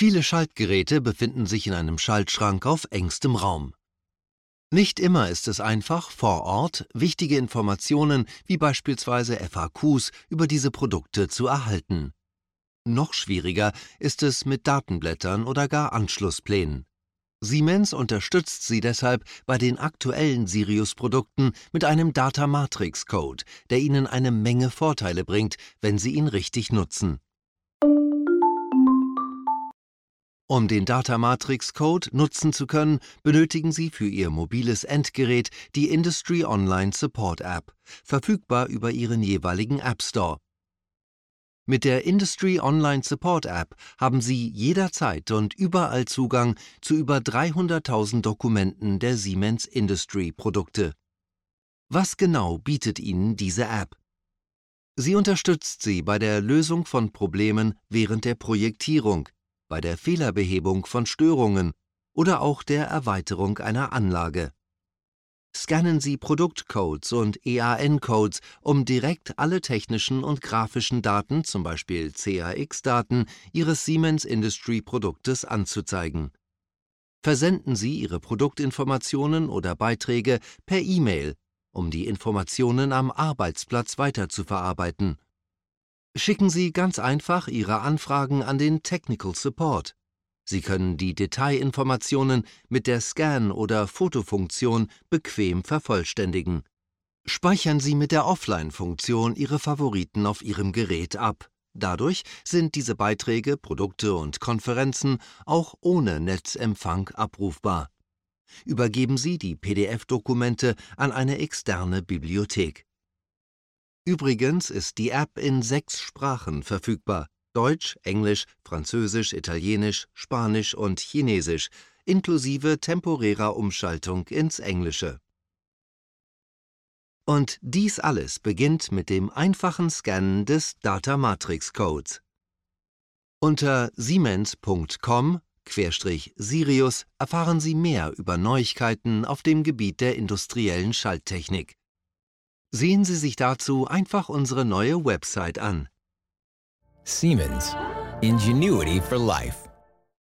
Viele Schaltgeräte befinden sich in einem Schaltschrank auf engstem Raum. Nicht immer ist es einfach, vor Ort wichtige Informationen wie beispielsweise FAQs über diese Produkte zu erhalten. Noch schwieriger ist es mit Datenblättern oder gar Anschlussplänen. Siemens unterstützt sie deshalb bei den aktuellen Sirius-Produkten mit einem Data Matrix Code, der ihnen eine Menge Vorteile bringt, wenn sie ihn richtig nutzen. Um den Data Matrix Code nutzen zu können, benötigen Sie für Ihr mobiles Endgerät die Industry Online Support App, verfügbar über Ihren jeweiligen App Store. Mit der Industry Online Support App haben Sie jederzeit und überall Zugang zu über 300.000 Dokumenten der Siemens Industry Produkte. Was genau bietet Ihnen diese App? Sie unterstützt Sie bei der Lösung von Problemen während der Projektierung, bei der Fehlerbehebung von Störungen oder auch der Erweiterung einer Anlage. Scannen Sie Produktcodes und EAN-Codes, um direkt alle technischen und grafischen Daten, zum Beispiel CAX-Daten, Ihres Siemens Industry-Produktes anzuzeigen. Versenden Sie Ihre Produktinformationen oder Beiträge per E-Mail, um die Informationen am Arbeitsplatz weiterzuverarbeiten Schicken Sie ganz einfach Ihre Anfragen an den Technical Support. Sie können die Detailinformationen mit der Scan- oder Fotofunktion bequem vervollständigen. Speichern Sie mit der Offline-Funktion Ihre Favoriten auf Ihrem Gerät ab. Dadurch sind diese Beiträge, Produkte und Konferenzen auch ohne Netzempfang abrufbar. Übergeben Sie die PDF-Dokumente an eine externe Bibliothek. Übrigens ist die App in sechs Sprachen verfügbar: Deutsch, Englisch, Französisch, Italienisch, Spanisch und Chinesisch, inklusive temporärer Umschaltung ins Englische. Und dies alles beginnt mit dem einfachen Scannen des Data Matrix Codes. Unter siemens.com-sirius erfahren Sie mehr über Neuigkeiten auf dem Gebiet der industriellen Schalttechnik. Sehen Sie sich dazu einfach unsere neue Website an. Siemens. Ingenuity for Life.